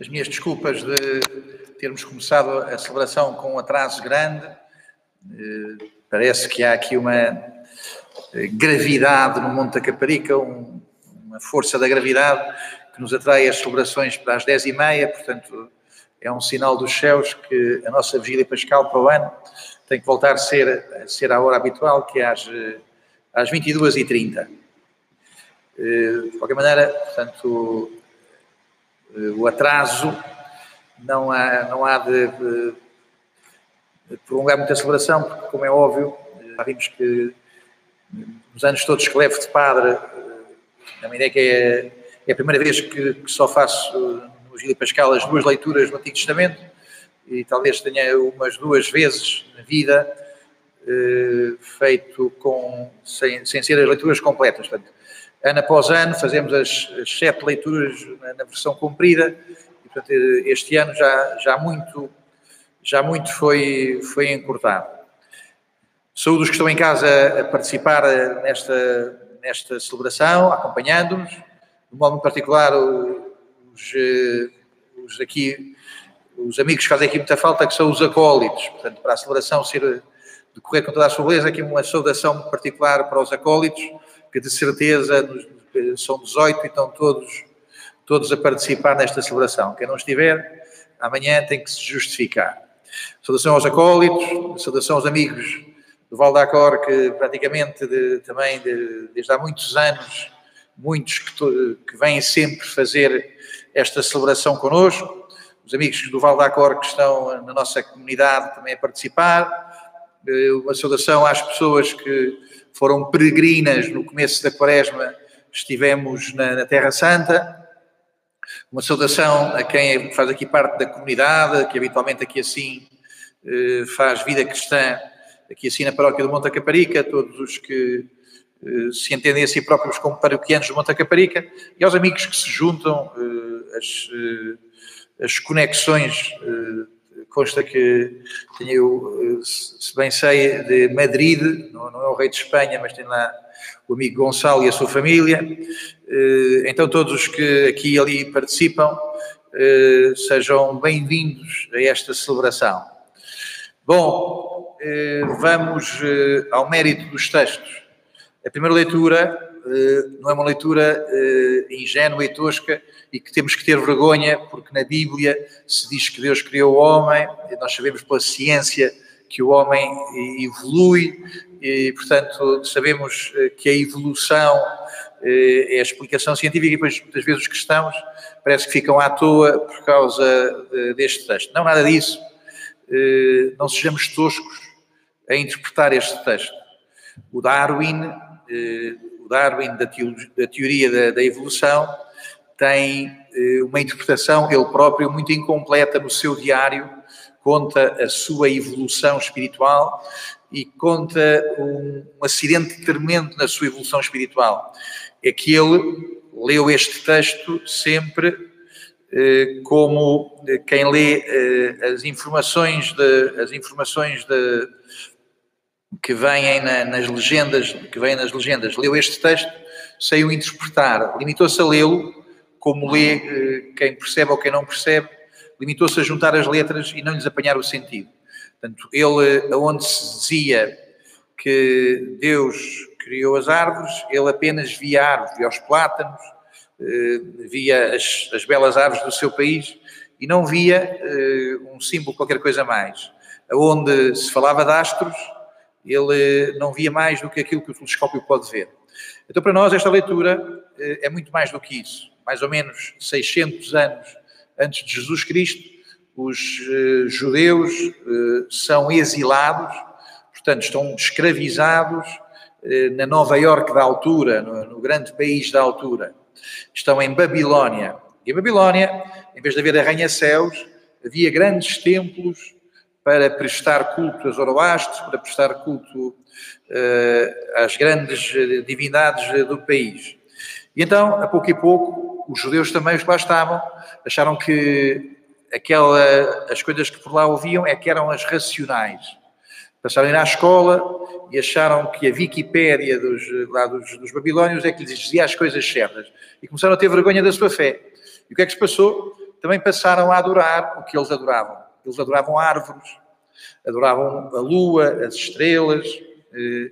as minhas desculpas de termos começado a celebração com um atraso grande. Eh, parece que há aqui uma eh, gravidade no Monte da Caparica, uma força da gravidade que nos atrai as celebrações para as 10h30, portanto é um sinal dos céus que a nossa vigília pascal para o ano tem que voltar a ser, a ser à hora habitual, que é às, às 22h30. De qualquer maneira, portanto, o atraso não há, não há de, de, prolongar muita celebração, porque, como é óbvio, já vimos que nos anos todos que levo de padre, a minha ideia é que é, é a primeira vez que, que só faço no Vigília Pascal as duas leituras do Antigo Testamento e talvez tenha umas duas vezes na vida eh, feito com, sem, sem ser as leituras completas. Portanto, ano após ano fazemos as, as sete leituras na, na, versão comprida e, portanto, este ano já, já muito, já muito foi, foi encurtado. Saúde os que estão em casa a participar nesta, nesta celebração, acompanhando-nos, de modo particular os, os aqui, os amigos que fazem aqui muita falta, que são os acólitos, portanto, para a celebração ser, decorrer com toda a sua beleza, aqui uma saudação particular para os acólitos, que de certeza são 18 e estão todos, todos a participar nesta celebração. Quem não estiver, amanhã tem que se justificar. Saudação aos acólitos, saudação aos amigos do Val da Cor, que praticamente de, também de, desde há muitos anos, muitos que, que vêm sempre fazer esta celebração connosco, os amigos do Val da Cor que estão na nossa comunidade também a participar, uma saudação às pessoas que foram peregrinas no começo da quaresma, estivemos na, na Terra Santa. Uma saudação a quem faz aqui parte da comunidade, que habitualmente aqui assim eh, faz vida cristã, aqui assim na paróquia do Monte Caparica, todos os que eh, se entendem a si próprios como paroquianos do Monte Caparica, e aos amigos que se juntam, eh, as, as conexões consta que tenho, se bem sei, de Madrid, não, é o rei de Espanha, mas tem lá o amigo Gonçalo e a sua família. Eh, então, todos os que aqui e ali participam, eh, sejam bem-vindos a esta celebração. Bom, eh, vamos ao mérito dos textos. A primeira leitura não é uma leitura ingênua e tosca, e que temos que ter vergonha, porque na Bíblia se diz que Deus criou o homem, nós sabemos pela ciência que o homem evolui, e portanto sabemos eh, que a evolução eh, é a explicação científica e depois muitas vezes os cristãos parece que ficam à toa por causa deste texto. Não, nada disso. Eh, não sejamos toscos a interpretar este texto. O Darwin, Darwin da teoria da evolução, tem eh, uma interpretação, ele próprio, muito incompleta no seu diário, conta a sua evolução espiritual e conta um, um acidente tremendo na sua evolução espiritual. É que ele leu este texto sempre eh, como quem lê eh, as informações de, as informações de, que vêm na, nas legendas, que vêm nas legendas, leu este texto sem o interpretar, limitou-se a lê-lo como lê eh, quem percebe ou quem não percebe, limitou-se a juntar as letras e não lhes apanhar o sentido. Portanto, ele, onde se dizia que Deus criou as árvores, ele apenas via árvores, via os plátanos, eh, via as, as belas árvores do seu país e não via eh, um símbolo, qualquer coisa mais. Onde se falava de astros, ele não via mais do que aquilo que o telescópio pode ver. Então, para nós, esta leitura é muito mais do que isso mais ou menos 600 anos antes de Jesus Cristo, os uh, judeus são exilados, portanto, estão escravizados na Nova Iorque da altura, no, no, grande país da altura. Estão em Babilónia. E em Babilónia, em vez de haver arranha-céus, havia grandes templos para prestar culto a Zoroastro, para prestar culto às grandes divindades do país. E então, a pouco e pouco, os judeus também, os que lá estavam, acharam que aquela, as coisas que por lá ouviam é que eram as racionais. Passaram a ir à escola e acharam que a Wikipédia dos, lá dos, dos babilónios é que lhes dizia as coisas certas. E começaram a ter vergonha da sua fé. E o que é que se passou? também passaram a adorar o que eles adoravam. Eles adoravam árvores, adoravam a lua, as estrelas. Eh,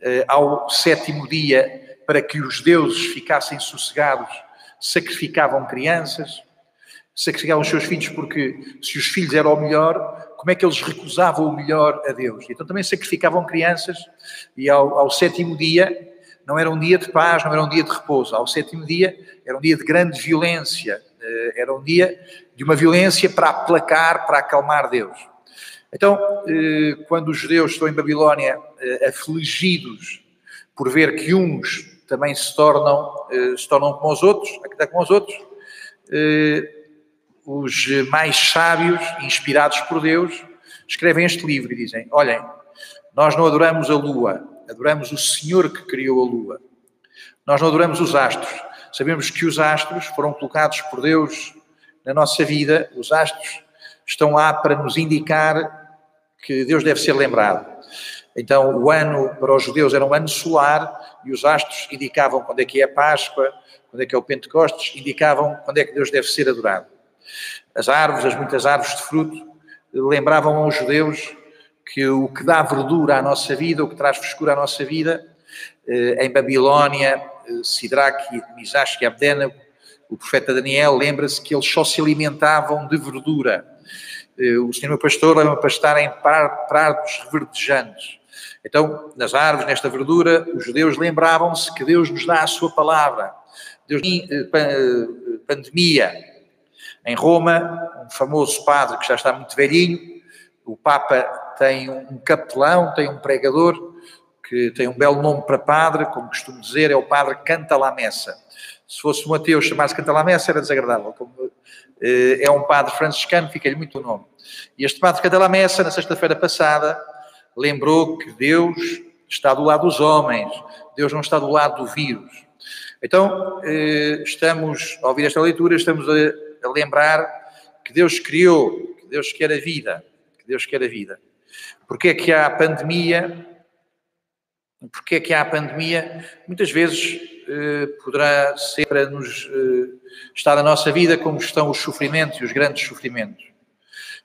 eh, ao sétimo dia, para que os deuses ficassem sossegados, sacrificavam crianças, sacrificavam os seus filhos, porque se os filhos eram o melhor, como é que eles recusavam o melhor a Deus? Então também sacrificavam crianças, e ao, ao sétimo dia, não era um dia de paz, não era um dia de repouso. Ao sétimo dia, era um dia de grande violência, era um dia de uma violência para aplacar, para acalmar Deus. Então, eh, quando os judeus estão em Babilónia eh, afligidos por ver que uns também se tornam, se tornam como os outros, como os outros, os mais sábios, inspirados por Deus, escrevem este livro e dizem: Olhem, nós não adoramos a lua, adoramos o Senhor que criou a lua. Nós não adoramos os astros. Sabemos que os astros foram colocados por Deus na nossa vida, os astros estão lá para nos indicar que Deus deve ser lembrado. Então, o ano para os judeus era um ano solar e os astros indicavam quando é que é a Páscoa, quando é que é o Pentecostes, indicavam quando é que Deus deve ser adorado. As árvores, as muitas árvores de fruto, lembravam aos judeus que o que dá verdura à nossa vida, o que traz frescura à nossa vida, em Babilónia, eh, Sidraque, Misash e Abdenago, o profeta Daniel lembra-se que eles só se alimentavam de verdura. Eh, o Senhor meu pastor leva-me pastar em prados reverdejantes. Então, nas árvores, nesta verdura, os judeus lembravam-se que Deus nos dá a sua palavra. Deus pandemia. Em Roma, um famoso padre que já está muito velhinho, o Papa tem um capelão, tem um pregador, que tem um belo nome para padre, como costumo dizer, é o padre Canta la Messa. Se fosse um ateu chamar-se Canta la Messa era desagradável. Como eh, é um padre franciscano, fica-lhe muito o nome. E este padre Canta la Messa, na sexta-feira passada, lembrou que Deus está do lado dos homens, Deus não está do lado do vírus. Então, eh, estamos, ao ouvir esta leitura, estamos a, a lembrar que Deus criou, que Deus quer a vida, que Deus quer a vida. Porque é que há a pandemia? Porque é que há a pandemia? Muitas vezes eh, poderá ser para nos eh, estar na nossa vida como estão os sofrimentos e os grandes sofrimentos.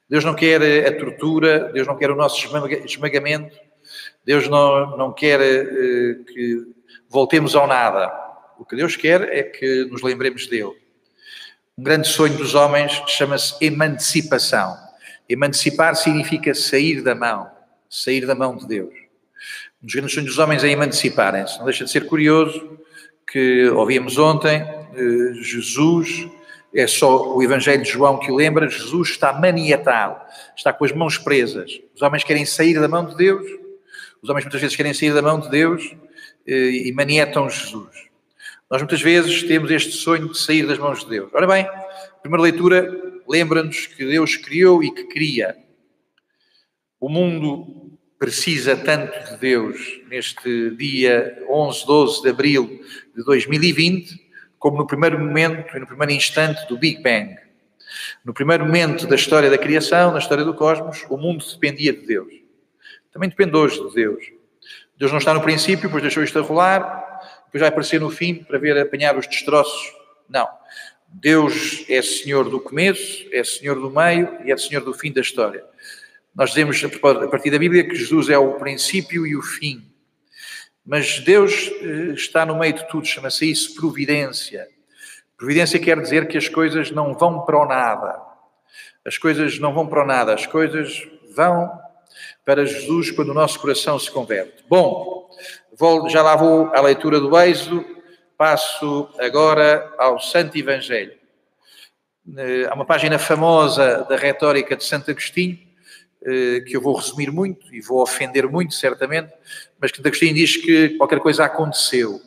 Deus não quer a tortura, Deus não quer o nosso esmagamento, Deus não, não quer eh, que voltemos ao nada. O que Deus quer é que nos lembremos dele. Um grande sonho dos homens chama-se emancipação. Emancipar significa sair da mão, sair da mão de Deus. Um dos grandes sonhos dos homens é emanciparem-se. Não deixa de ser curioso que ouvimos ontem, eh, Jesus, é só o Evangelho de João que o lembra, Jesus está maniatado, está com as mãos presas. Os homens querem sair da mão de Deus, os homens muitas vezes querem sair da mão de Deus eh, e manietam Jesus. Nós muitas vezes temos este sonho de sair das mãos de Deus. Ora bem, a primeira leitura lembra-nos que Deus criou e que cria. O mundo precisa tanto de Deus neste dia 11, 12 de abril de 2020, como no primeiro momento e no primeiro instante do Big Bang. No primeiro momento da história da criação, da história do cosmos, o mundo dependia de Deus. Também depende hoje de Deus. Deus não está no princípio, depois deixou isto a rolar, depois vai aparecer no fim para ver apanhar os destroços. Não. Deus é Senhor do começo, é Senhor do meio e é Senhor do fim da história. Nós dizemos a partir da Bíblia que Jesus é o princípio e o fim. Mas Deus eh, está no meio de tudo, chama-se isso providência. Providência quer dizer que as coisas não vão para o nada. As coisas não vão para o nada, as coisas vão para Jesus quando o nosso coração se converte. Bom, já lá vou à leitura do Êxodo, passo agora ao Santo Evangelho. Eh, há uma página famosa da retórica de Santo Agostinho, que eu vou resumir muito e vou ofender muito, certamente, mas que Agostinho diz que qualquer coisa aconteceu.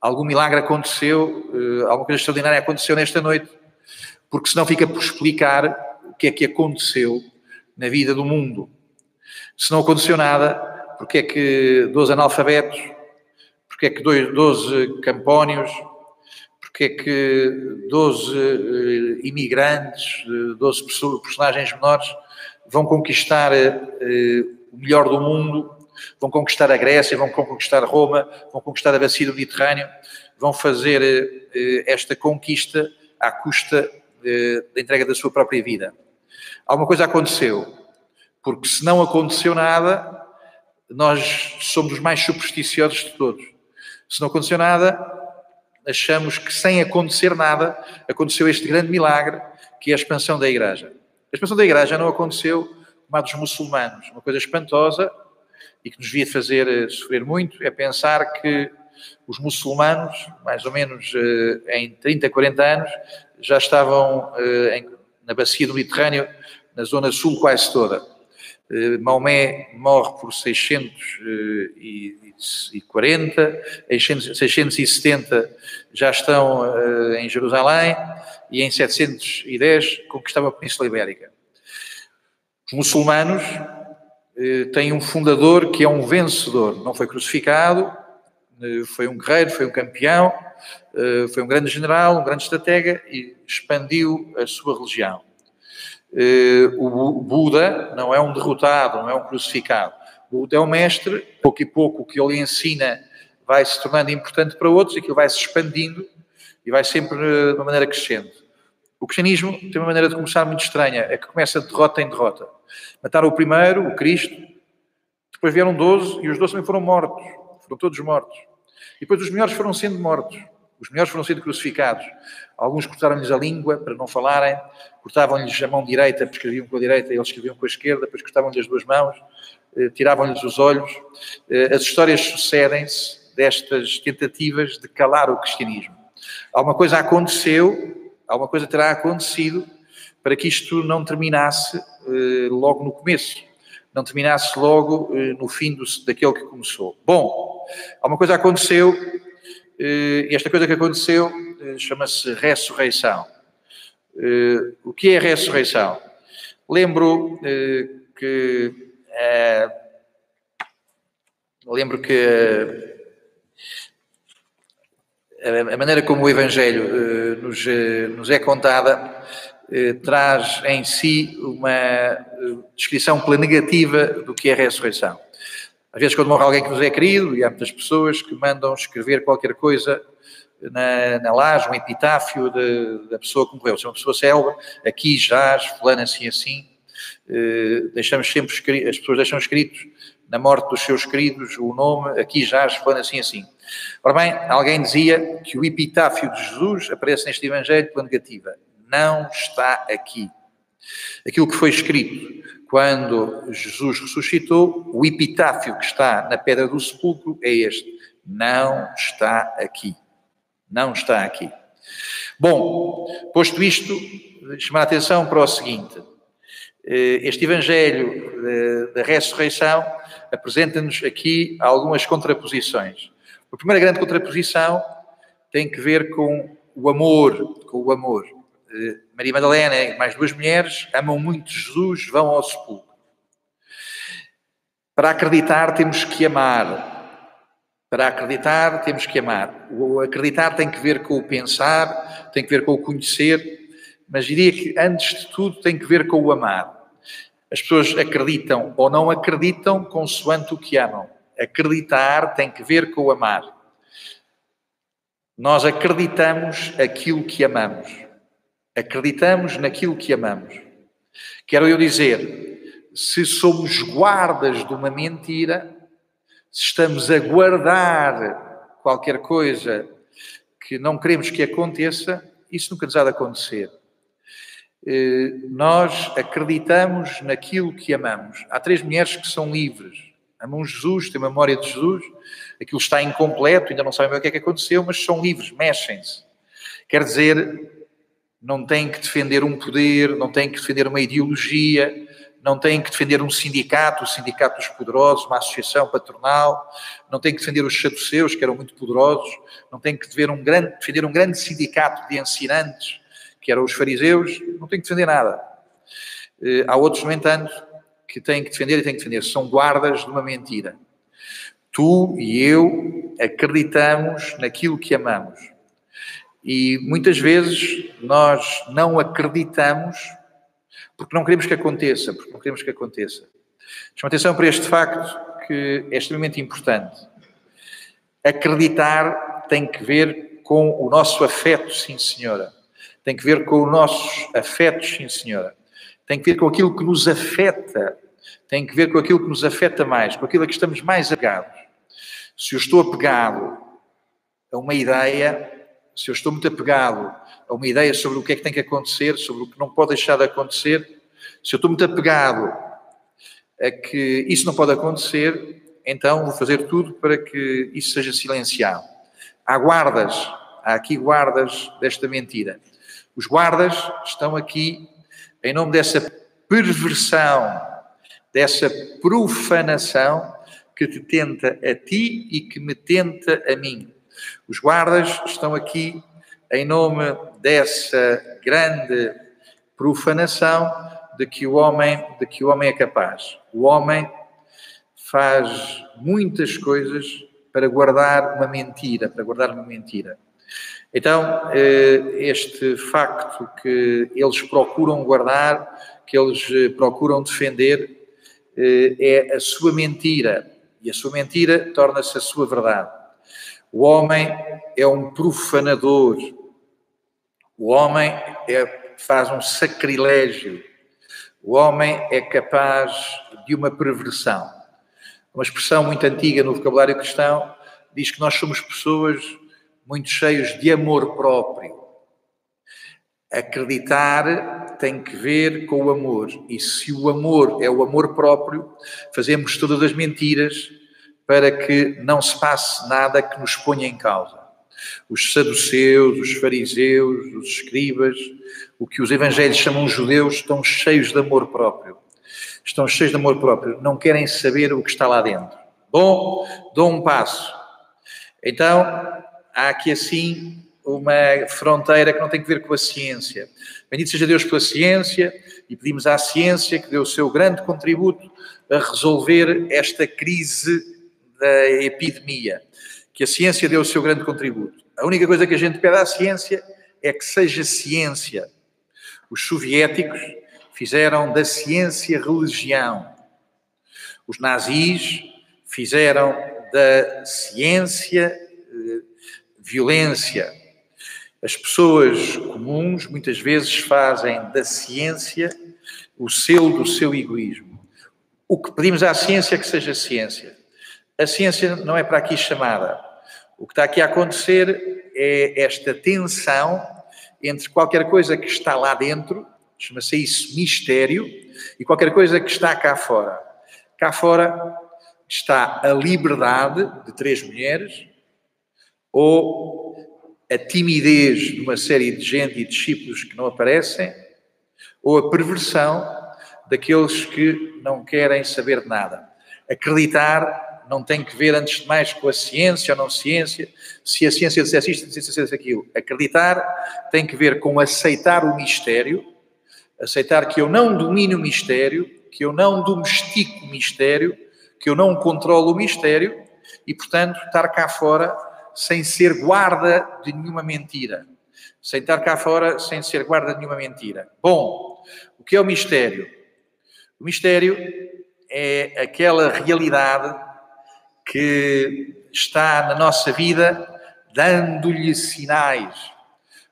Algum milagre aconteceu, eh, alguma coisa extraordinária aconteceu nesta noite, porque senão fica por explicar o que é que aconteceu na vida do mundo. Se não aconteceu nada, porque é que 12 analfabetos porque é que 12 campónios, porque é que 12 uh, imigrantes, 12 personagens menores vão conquistar uh, o melhor do mundo, vão conquistar a Grécia, vão conquistar Roma, vão conquistar a bacia do Mediterrâneo, vão fazer uh, esta conquista à custa eh, da entrega da sua própria vida. Alguma coisa aconteceu, porque se não aconteceu nada, nós somos os mais supersticiosos de todos. Se não aconteceu nada, achamos que sem acontecer nada, aconteceu este grande milagre, que é a expansão da igreja. A expansão da igreja não aconteceu como a dos muçulmanos, uma coisa espantosa e que nos devia fazer eh, sofrer muito, é pensar que os muçulmanos, mais ou menos eh, em 30, 40 anos, já estavam eh, na bacia do Mediterrâneo, na zona sul quase toda. Maomé morre por 640, em 670 já estão em Jerusalém e em 710 conquistaram a Península Ibérica. Os muçulmanos têm um fundador que é um vencedor, não foi crucificado, eh, foi um guerreiro, foi um campeão, eh, foi um grande general, um grande estratega e expandiu a sua religião. Eh, o Buda não é um derrotado, não é um crucificado. O Buda é um mestre, pouco e pouco o que ele ensina vai se tornando importante para outros, aquilo vai se expandindo e vai sempre de uma maneira crescente. O cristianismo tem uma maneira de começar muito estranha, é que começa de derrota em derrota. Mataram o primeiro, o Cristo, depois vieram 12 e os 12 também foram mortos, foram todos mortos. E depois os melhores foram sendo mortos, os melhores foram sendo crucificados. Alguns cortaram-lhes a língua para não falarem, cortavam-lhes a mão direita, porque escreviam com a direita e eles escreviam com a esquerda, depois cortavam-lhes as duas mãos, eh, tiravam-lhes os olhos. Eh, as histórias sucedem-se destas tentativas de calar o cristianismo. Alguma coisa aconteceu, alguma coisa terá acontecido para que isto não terminasse eh, logo no começo, não terminasse logo no fim do, daquele que começou. Bom, Alguma coisa aconteceu, e esta coisa que aconteceu chama-se ressurreição. Eh, o que é a ressurreição? Lembro que. Lembro que a maneira como o Evangelho nos, é contada traz em si uma descrição pela negativa do que é a ressurreição. Às vezes, quando morre alguém que nos é querido, e há muitas pessoas que mandam escrever qualquer coisa na, na laje, um epitáfio de, da pessoa que morreu. Se é uma pessoa célula, aqui jaz, fulano assim assim. Eh, deixamos sempre, as pessoas deixam escritos na morte dos seus queridos o nome, aqui jaz, fulano assim assim. Ora bem, alguém dizia que o epitáfio de Jesus aparece neste Evangelho pela negativa. Não está aqui. Aquilo que foi escrito quando Jesus ressuscitou, o epitáfio que está na pedra do sepulcro é este: não está aqui. Não está aqui. Bom, posto isto, chamar a atenção para o seguinte: eh, este Evangelho eh, da ressurreição apresenta-nos aqui algumas contraposições. A primeira grande contraposição tem que ver com o amor, com o amor. Eh, Maria Madalena e mais duas mulheres amam muito Jesus, vão ao sepulcro. Para acreditar temos que amar. Para acreditar temos que amar. O acreditar tem que ver com o pensar, tem que ver com o conhecer, mas diria que antes de tudo tem que ver com o amar. As pessoas acreditam ou não acreditam consoante o que amam. Acreditar tem que ver com o amar. Nós acreditamos aquilo que amamos. Acreditamos naquilo que amamos. Quero eu dizer, se somos guardas de uma mentira, se estamos a guardar qualquer coisa que não queremos que aconteça, isso nunca nos há de acontecer. Eh, nós acreditamos naquilo que amamos. Há três mulheres que são livres. Amam Jesus, têm memória de Jesus, aquilo está incompleto, ainda não sabem o que é que aconteceu, mas são livres, mexem-se. Quer dizer, não têm que defender um poder, não têm que defender uma ideologia, não têm que defender um sindicato, o sindicato dos poderosos, uma associação patronal, não têm que defender os saduceus, que eram muito poderosos, não têm que defender um grande, defender um grande sindicato de ensinantes, que eram os fariseus, não têm que defender nada. Eh, há outros, no entanto, que têm que defender e têm que defender, são guardas de uma mentira. Tu e eu acreditamos naquilo que amamos. E muitas vezes nós não acreditamos porque não queremos que aconteça, porque não queremos que aconteça. Chama atenção para este facto que é extremamente importante. Acreditar tem que ver com o nosso afeto, sim senhora. tem que ver com os nossos afetos, sim senhora. Tem que ver com aquilo que nos afeta, tem que ver com aquilo que nos afeta mais, com aquilo a que estamos mais apegados. Se eu estou apegado a uma ideia, se eu estou muito apegado uma ideia sobre o que é que tem que acontecer, sobre o que não pode deixar de acontecer, se eu estou muito apegado a que isso não pode acontecer, então vou fazer tudo para que isso seja silenciado. Há guardas, há aqui guardas desta mentira. Os guardas estão aqui em nome dessa perversão, dessa profanação que te tenta a ti e que me tenta a mim. Os guardas estão aqui em nome dessa grande profanação de que o homem, de que o homem é capaz. O homem faz muitas coisas para guardar uma mentira, para guardar uma mentira. Então, eh, este facto que eles procuram guardar, que eles eh, procuram defender, eh, é a sua mentira. E a sua mentira torna-se a sua verdade. O homem é um profanador. O homem é, faz um sacrilégio. O homem é capaz de uma perversão. Uma expressão muito antiga no vocabulário cristão diz que nós somos pessoas muito cheios de amor próprio. Acreditar tem que ver com o amor. E se o amor é o amor próprio, fazemos todas as mentiras para que não se passe nada que nos ponha em causa. Os saduceus, os fariseus, os escribas, o que os evangelhos chamam judeus, estão cheios de amor próprio. Estão cheios de amor próprio. Não querem saber o que está lá dentro. Bom, dou um passo. Então, há aqui assim uma fronteira que não tem que ver com a ciência. Bendito seja Deus pela ciência e pedimos à ciência que deu o seu grande contributo a resolver esta crise da epidemia. Que a ciência deu o seu grande contributo. A única coisa que a gente pede à ciência é que seja ciência. Os soviéticos fizeram da ciência religião. Os nazis fizeram da ciência violência. As pessoas comuns muitas vezes fazem da ciência o selo do seu egoísmo. O que pedimos à ciência é que seja ciência. A ciência não é para aqui chamada. O que está aqui a acontecer é esta tensão entre qualquer coisa que está lá dentro, chama-se isso mistério, e qualquer coisa que está cá fora. Cá fora está a liberdade de três mulheres, ou a timidez de uma série de gente e discípulos que não aparecem, ou a perversão daqueles que não querem saber de nada. Acreditar não tem que ver, antes de mais, com a ciência ou não ciência, se a ciência dissesse isto, se dissesse aquilo. Acreditar tem que ver com aceitar o mistério, aceitar que eu não domino o mistério, que eu não domestico o mistério, que eu não controlo o mistério e, portanto, estar cá fora sem ser guarda de nenhuma mentira. Sem estar cá fora, sem ser guarda de nenhuma mentira. Bom, o que é o mistério? O mistério é aquela realidade que está na nossa vida dando-lhe sinais.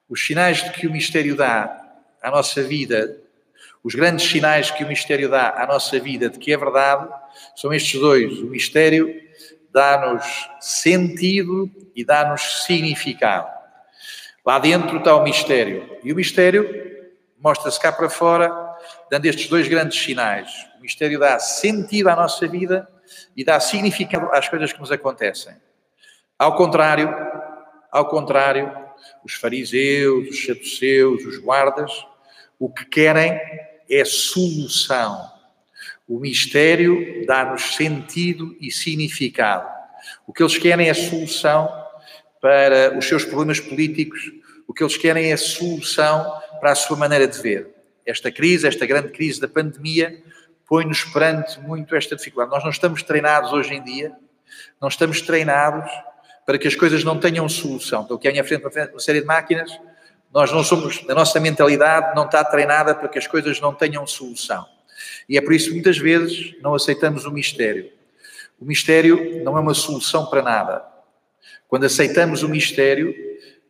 Os sinais que o mistério dá à nossa vida, os grandes sinais que o mistério dá à nossa vida de que é verdade, são estes dois: o mistério dá-nos sentido e dá-nos significado. Lá dentro está o mistério. E o mistério mostra-se cá para fora, dando estes dois grandes sinais. O mistério dá sentido à nossa vida e dá significado às coisas que nos acontecem. Ao contrário, ao contrário, os fariseus, os saduceus, os guardas, o que querem é solução o mistério dá-nos sentido e significado. O que eles querem é solução para os seus problemas políticos, o que eles querem é solução para a sua maneira de ver. Esta crise, esta grande crise da pandemia, põe-nos perante muito esta dificuldade. Nós não estamos treinados hoje em dia, não estamos treinados para que as coisas não tenham solução. Então, que à frente uma série de máquinas, nós não somos, a nossa mentalidade não está treinada para que as coisas não tenham solução. E é por isso que muitas vezes não aceitamos o mistério. O mistério não é uma solução para nada. Quando aceitamos o mistério,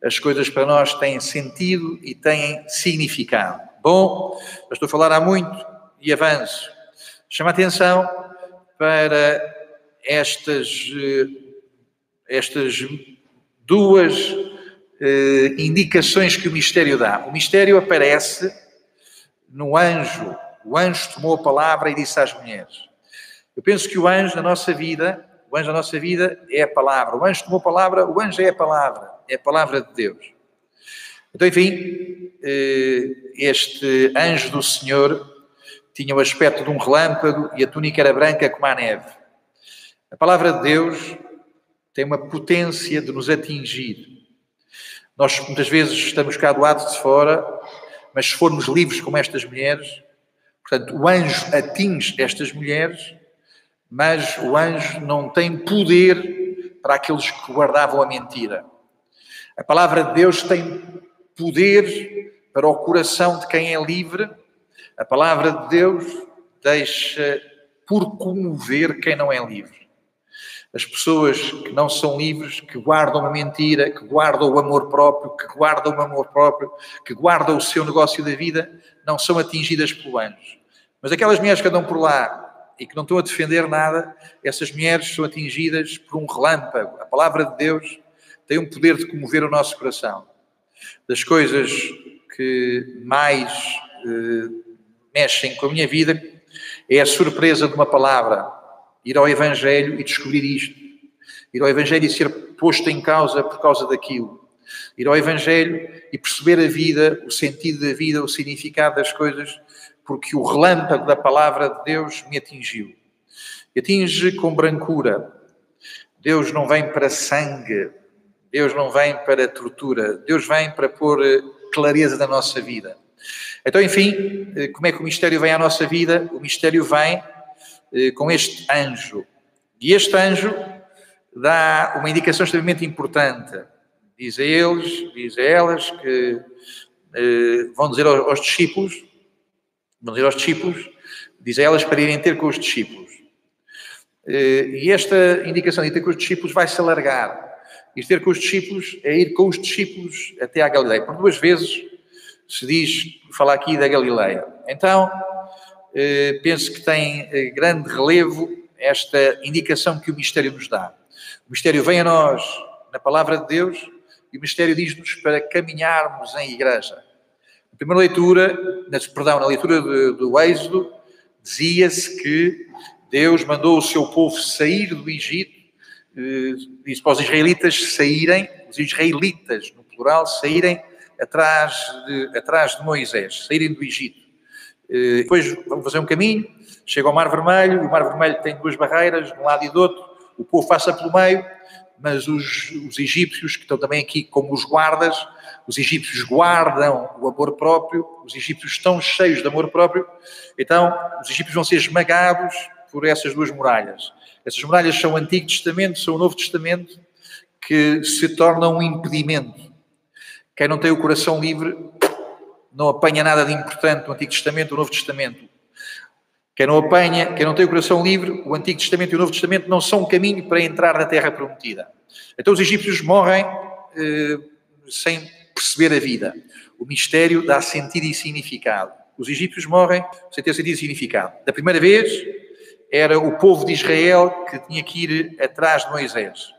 as coisas para nós têm sentido e têm significado. Bom, eu estou a falar há muito e avanço. Chama atenção para estas, eh, estas duas eh, indicações que o mistério dá. O mistério aparece no anjo. O anjo tomou a palavra e disse às mulheres. Eu penso que o anjo na nossa vida, o anjo na nossa vida é a palavra. O anjo tomou a palavra, o anjo é a palavra, é a palavra de Deus. Então, enfim, eh, este anjo do Senhor tinha o aspecto de um relâmpago e a túnica era branca como a neve. A palavra de Deus tem uma potência de nos atingir. Nós muitas vezes estamos cá do lado de fora, mas se formos livres como estas mulheres, portanto, o anjo atinge estas mulheres, mas o anjo não tem poder para aqueles que guardavam a mentira. A palavra de Deus tem poder para o coração de quem é livre. A palavra de Deus deixa por comover quem não é livre. As pessoas que não são livres, que guardam a mentira, que guardam o amor próprio, que guardam o amor próprio, que guardam o seu negócio da vida, não são atingidas pelo anjo. Mas aquelas mulheres que andam por lá e que não estão a defender nada, essas mulheres são atingidas por um relâmpago. A palavra de Deus tem um poder de comover o nosso coração. Das coisas que mais eh, mexem com a minha vida é a surpresa de uma palavra ir ao Evangelho e descobrir isto. Ir ao Evangelho e ser posto em causa por causa daquilo. Ir ao Evangelho e perceber a vida, o sentido da vida, o significado das coisas, porque o relâmpago da palavra de Deus me atingiu. E atinge com brancura. Deus não vem para sangue, Deus não vem para tortura, Deus vem para pôr clareza na nossa vida. Então, enfim, eh, como é que o mistério vem à nossa vida? O mistério vem eh, com este anjo. E este anjo dá uma indicação extremamente importante. Diz a eles, diz a elas que eh, vão dizer aos, discípulos, vão dizer aos discípulos, diz a elas para irem ter com os discípulos. Eh, e esta indicação de ter com os discípulos vai se alargar. Ir ter com os discípulos é ir com os discípulos até à Galileia. Por duas vezes se diz, falar aqui da Galileia. Então, eh, penso que tem eh, grande relevo esta indicação que o mistério nos dá. O mistério vem a nós na palavra de Deus e o mistério diz-nos para caminharmos em igreja. Na primeira leitura, na, perdão, na leitura do, do Êxodo, dizia-se que Deus mandou o seu povo sair do Egito, eh, disse para os israelitas saírem, os israelitas, no plural, saírem atrás de, atrás de Moisés, saírem do Egito. Eh, depois vão fazer um caminho, chega ao Mar Vermelho, o Mar Vermelho tem duas barreiras, de um lado e do outro, o povo passa pelo meio, mas os, os egípcios, que estão também aqui como os guardas, os egípcios guardam o amor próprio, os egípcios estão cheios de amor próprio, então os egípcios vão ser esmagados por essas duas muralhas. Essas muralhas são o Antigo Testamento, são o Novo Testamento, que se tornam um impedimento. Quem não tem o coração livre não apanha nada de importante no Antigo Testamento, no Novo Testamento. Quem não apanha, quem não tem o coração livre, o Antigo Testamento e o Novo Testamento não são um caminho para entrar na Terra Prometida. Então os egípcios morrem eh, sem perceber a vida. O mistério dá sentido e significado. Os egípcios morrem sem ter sentido e significado. Da primeira vez, era o povo de Israel que tinha que ir atrás de Moisés.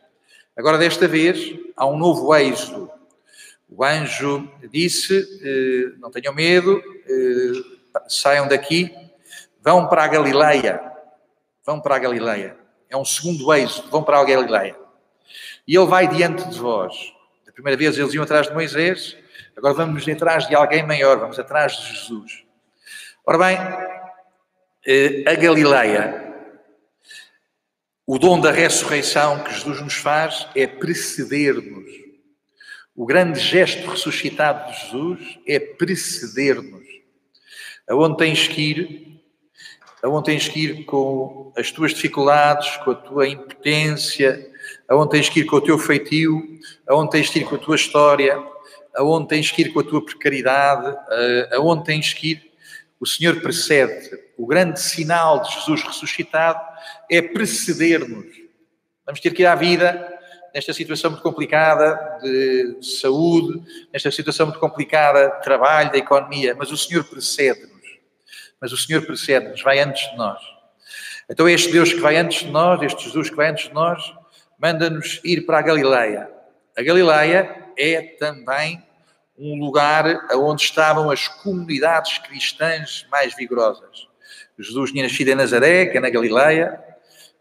Agora, desta vez, há um novo êxodo. O anjo disse: eh, Não tenham medo, eh, saiam daqui, vão para a Galileia. Vão para a Galileia. É um segundo êxodo, vão para a Galileia. E ele vai diante de vós. Da primeira vez eles iam atrás de Moisés, agora vamos atrás de alguém maior, vamos atrás de Jesus. Ora bem, eh, a Galileia, o dom da ressurreição que Jesus nos faz é preceder-nos o grande gesto ressuscitado de Jesus é preceder-nos. Aonde tens que ir, aonde tens que ir com as tuas dificuldades, com a tua impotência, aonde tens que ir com o teu feitio, aonde tens que ir com a tua história, aonde tens que ir com a tua precariedade, aonde tens que ir, o Senhor precede. O grande sinal de Jesus ressuscitado é preceder-nos. Vamos ter que ir à vida nesta situação muito complicada de saúde, nesta situação muito complicada de trabalho, da economia, mas o Senhor precede-nos. Mas o Senhor precede-nos, vai antes de nós. Então este Deus que vai antes de nós, este Jesus que vai antes de nós, manda-nos ir para a Galileia. A Galileia é também um lugar onde estavam as comunidades cristãs mais vigorosas. Jesus tinha nascido em Nazaré, que é na Galileia,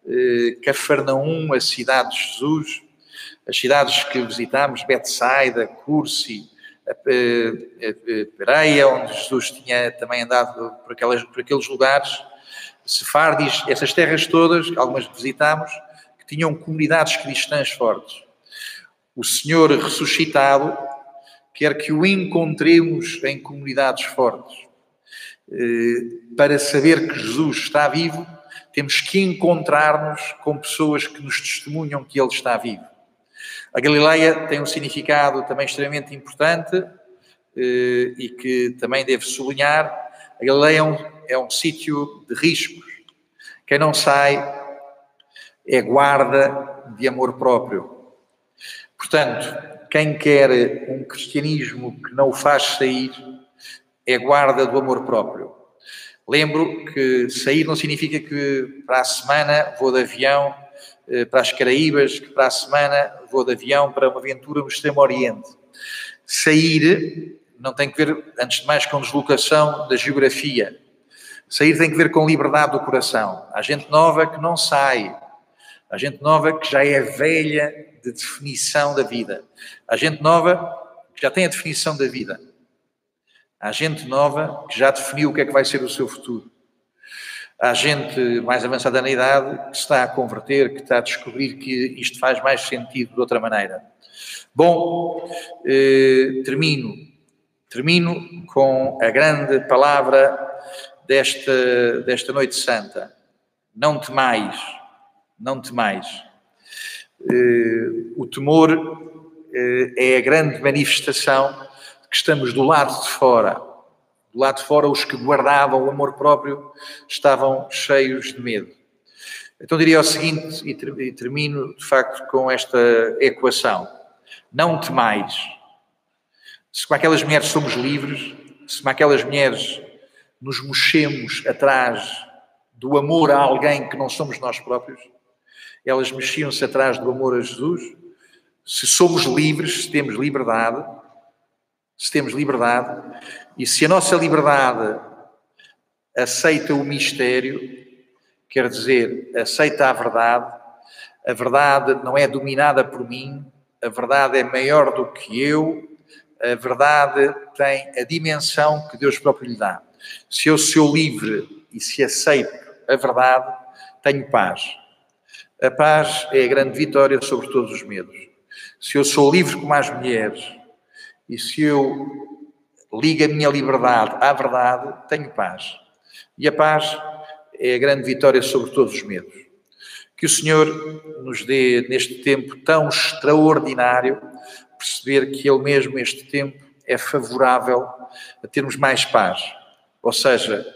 eh, Cafarnaum, a cidade de Jesus, as cidades que visitámos, Betsaida, Cursi, Pereia, onde Jesus tinha também andado por, aquelas, por aqueles lugares, Sefardis, essas terras todas, algumas visitámos, que tinham comunidades cristãs fortes. O Senhor ressuscitado quer que o encontremos em comunidades fortes. Eh, para saber que Jesus está vivo, temos que encontrar-nos com pessoas que nos testemunham que Ele está vivo. A Galileia tem um significado também extremamente importante eh, e que também deve sublinhar. A Galileia é um, é um sítio de riscos. Quem não sai é guarda de amor próprio. Portanto, quem quer um cristianismo que não o faz sair é guarda do amor próprio. Lembro que sair não significa que para a semana vou de avião para as Caraíbas, que para a semana vou de avião para uma aventura no Extremo Oriente. Sair não tem que ver, antes de mais, com deslocação da geografia. Sair tem que ver com liberdade do coração. Há gente nova que não sai. Há gente nova que já é velha de definição da vida. Há gente nova que já tem a definição da vida. Há gente nova que já definiu o que é que vai ser o seu futuro. Há gente mais avançada na idade que está a converter, que está a descobrir que isto faz mais sentido de outra maneira. Bom, eh, termino. Termino com a grande palavra desta, desta noite santa. Não temais, não temais. Eh, o temor eh, é a grande manifestação de que estamos do lado de fora do lado de fora, os que guardavam o amor próprio estavam cheios de medo. Então diria o seguinte, e termino de facto com esta equação: não temais. Se com aquelas mulheres somos livres, se com aquelas mulheres nos mexemos atrás do amor a alguém que não somos nós próprios, elas mexiam-se atrás do amor a Jesus. Se somos livres, se temos liberdade, se temos liberdade, e se a nossa liberdade aceita o mistério, quer dizer, aceita a verdade, a verdade não é dominada por mim, a verdade é maior do que eu, a verdade tem a dimensão que Deus próprio lhe dá. Se eu sou livre e se aceito a verdade, tenho paz. A paz é a grande vitória sobre todos os medos. Se eu sou livre como as mulheres e se eu liga a minha liberdade à verdade, tenho paz. E a paz é a grande vitória sobre todos os medos. Que o Senhor nos dê, neste tempo tão extraordinário, perceber que Ele mesmo, este tempo, é favorável a termos mais paz. Ou seja,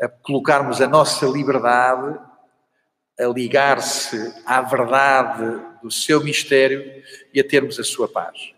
a colocarmos a nossa liberdade a ligar-se à verdade do seu mistério e a termos a sua paz.